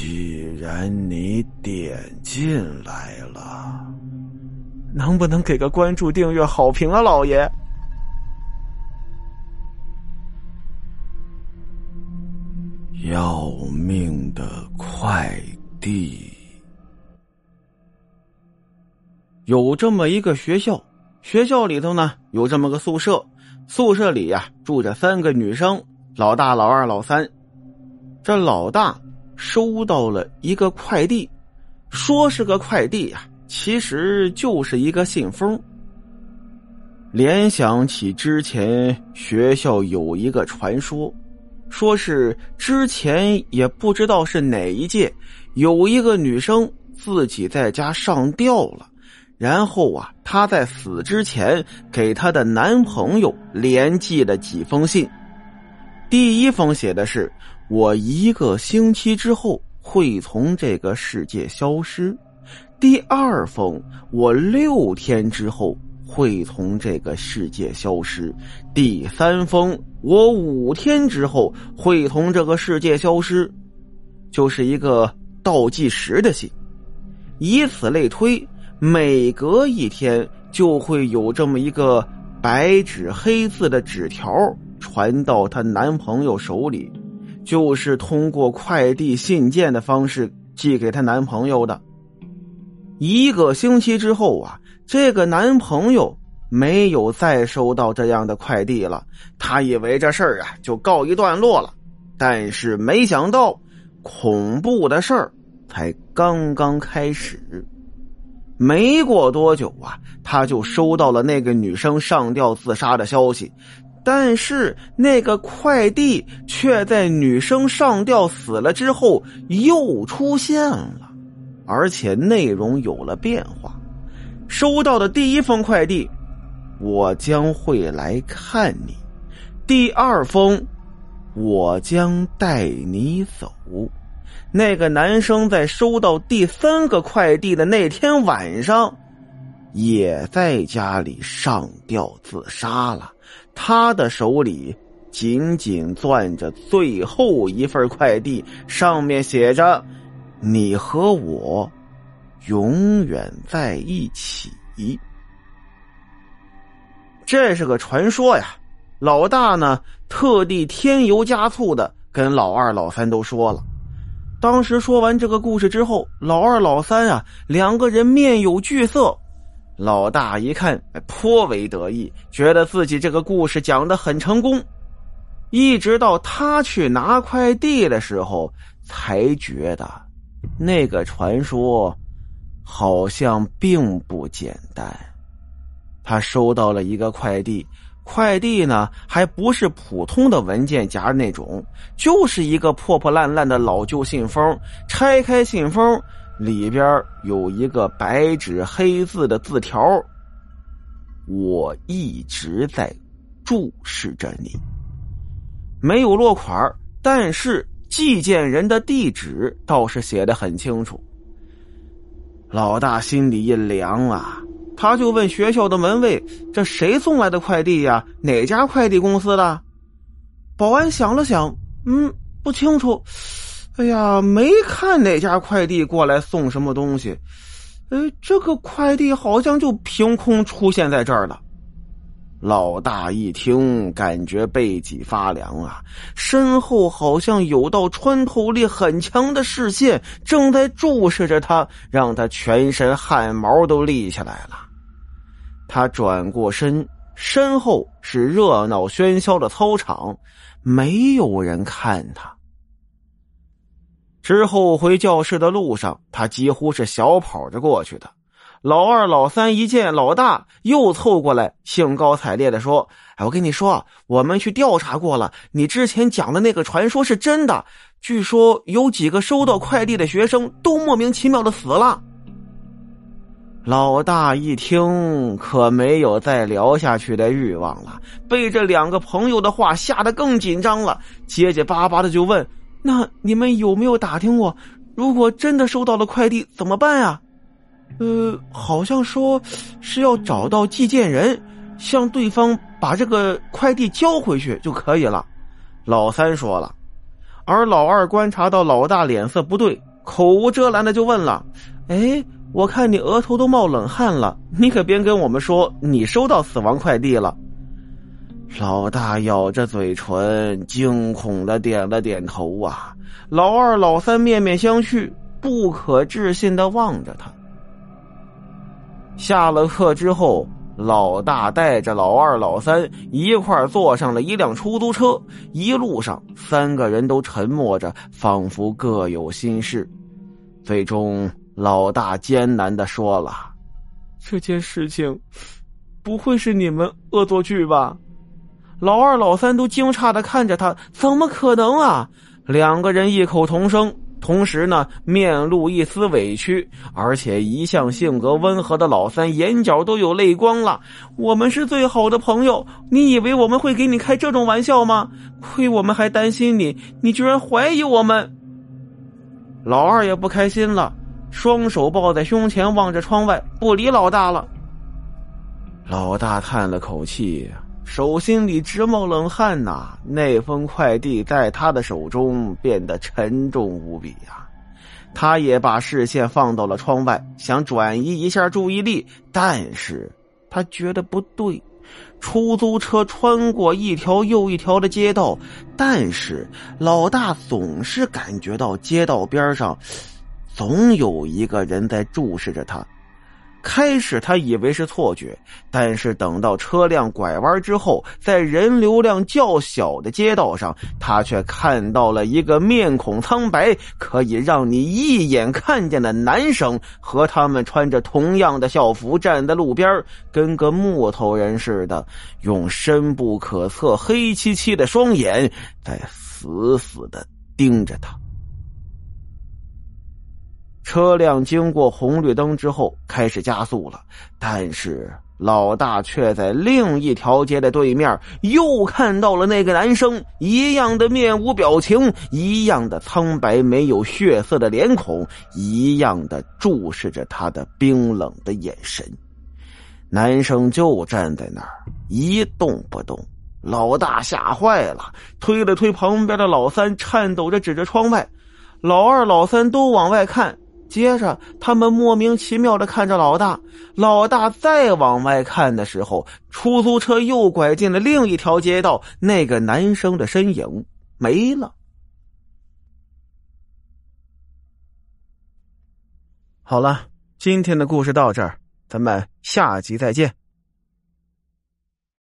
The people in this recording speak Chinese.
既然你点进来了，能不能给个关注、订阅、好评啊，老爷？要命的快递！有这么一个学校，学校里头呢有这么个宿舍，宿舍里呀住着三个女生，老大、老二、老三。这老大收到了一个快递，说是个快递呀，其实就是一个信封。联想起之前学校有一个传说。说是之前也不知道是哪一届，有一个女生自己在家上吊了，然后啊，她在死之前给她的男朋友连寄了几封信。第一封写的是：“我一个星期之后会从这个世界消失。”第二封：“我六天之后。”会从这个世界消失。第三封，我五天之后会从这个世界消失，就是一个倒计时的信。以此类推，每隔一天就会有这么一个白纸黑字的纸条传到她男朋友手里，就是通过快递信件的方式寄给她男朋友的。一个星期之后啊。这个男朋友没有再收到这样的快递了，他以为这事儿啊就告一段落了，但是没想到恐怖的事儿才刚刚开始。没过多久啊，他就收到了那个女生上吊自杀的消息，但是那个快递却在女生上吊死了之后又出现了，而且内容有了变化。收到的第一封快递，我将会来看你；第二封，我将带你走。那个男生在收到第三个快递的那天晚上，也在家里上吊自杀了。他的手里紧紧攥着最后一份快递，上面写着：“你和我。”永远在一起，这是个传说呀。老大呢，特地添油加醋的跟老二、老三都说了。当时说完这个故事之后，老二、老三啊，两个人面有惧色。老大一看，颇为得意，觉得自己这个故事讲的很成功。一直到他去拿快递的时候，才觉得那个传说。好像并不简单，他收到了一个快递，快递呢还不是普通的文件夹那种，就是一个破破烂烂的老旧信封。拆开信封，里边有一个白纸黑字的字条：“我一直在注视着你。”没有落款，但是寄件人的地址倒是写的很清楚。老大心里一凉啊，他就问学校的门卫：“这谁送来的快递呀？哪家快递公司的？”保安想了想，嗯，不清楚。哎呀，没看哪家快递过来送什么东西。呃，这个快递好像就凭空出现在这儿了。老大一听，感觉背脊发凉啊，身后好像有道穿透力很强的视线正在注视着他，让他全身汗毛都立起来了。他转过身，身后是热闹喧嚣的操场，没有人看他。之后回教室的路上，他几乎是小跑着过去的。老二、老三一见老大，又凑过来，兴高采烈的说：“哎，我跟你说，我们去调查过了，你之前讲的那个传说是真的。据说有几个收到快递的学生都莫名其妙的死了。”老大一听，可没有再聊下去的欲望了，被这两个朋友的话吓得更紧张了，结结巴巴的就问：“那你们有没有打听过，如果真的收到了快递怎么办呀？”呃，好像说是要找到寄件人，向对方把这个快递交回去就可以了。老三说了，而老二观察到老大脸色不对，口无遮拦的就问了：“哎，我看你额头都冒冷汗了，你可别跟我们说你收到死亡快递了。”老大咬着嘴唇，惊恐的点了点头啊。老二、老三面面相觑，不可置信的望着他。下了课之后。老大带着老二、老三一块坐上了一辆出租车，一路上三个人都沉默着，仿佛各有心事。最终，老大艰难的说了：“这件事情，不会是你们恶作剧吧？”老二、老三都惊诧的看着他：“怎么可能啊？”两个人异口同声。同时呢，面露一丝委屈，而且一向性格温和的老三眼角都有泪光了。我们是最好的朋友，你以为我们会给你开这种玩笑吗？亏我们还担心你，你居然怀疑我们。老二也不开心了，双手抱在胸前，望着窗外，不理老大了。老大叹了口气。手心里直冒冷汗呐！那封快递在他的手中变得沉重无比呀。他也把视线放到了窗外，想转移一下注意力，但是他觉得不对。出租车穿过一条又一条的街道，但是老大总是感觉到街道边上总有一个人在注视着他。开始他以为是错觉，但是等到车辆拐弯之后，在人流量较小的街道上，他却看到了一个面孔苍白、可以让你一眼看见的男生，和他们穿着同样的校服站在路边，跟个木头人似的，用深不可测、黑漆漆的双眼在死死的盯着他。车辆经过红绿灯之后开始加速了，但是老大却在另一条街的对面又看到了那个男生，一样的面无表情，一样的苍白没有血色的脸孔，一样的注视着他的冰冷的眼神。男生就站在那儿一动不动，老大吓坏了，推了推旁边的老三，颤抖着指着窗外，老二、老三都往外看。接着，他们莫名其妙的看着老大。老大再往外看的时候，出租车又拐进了另一条街道，那个男生的身影没了。好了，今天的故事到这儿，咱们下集再见。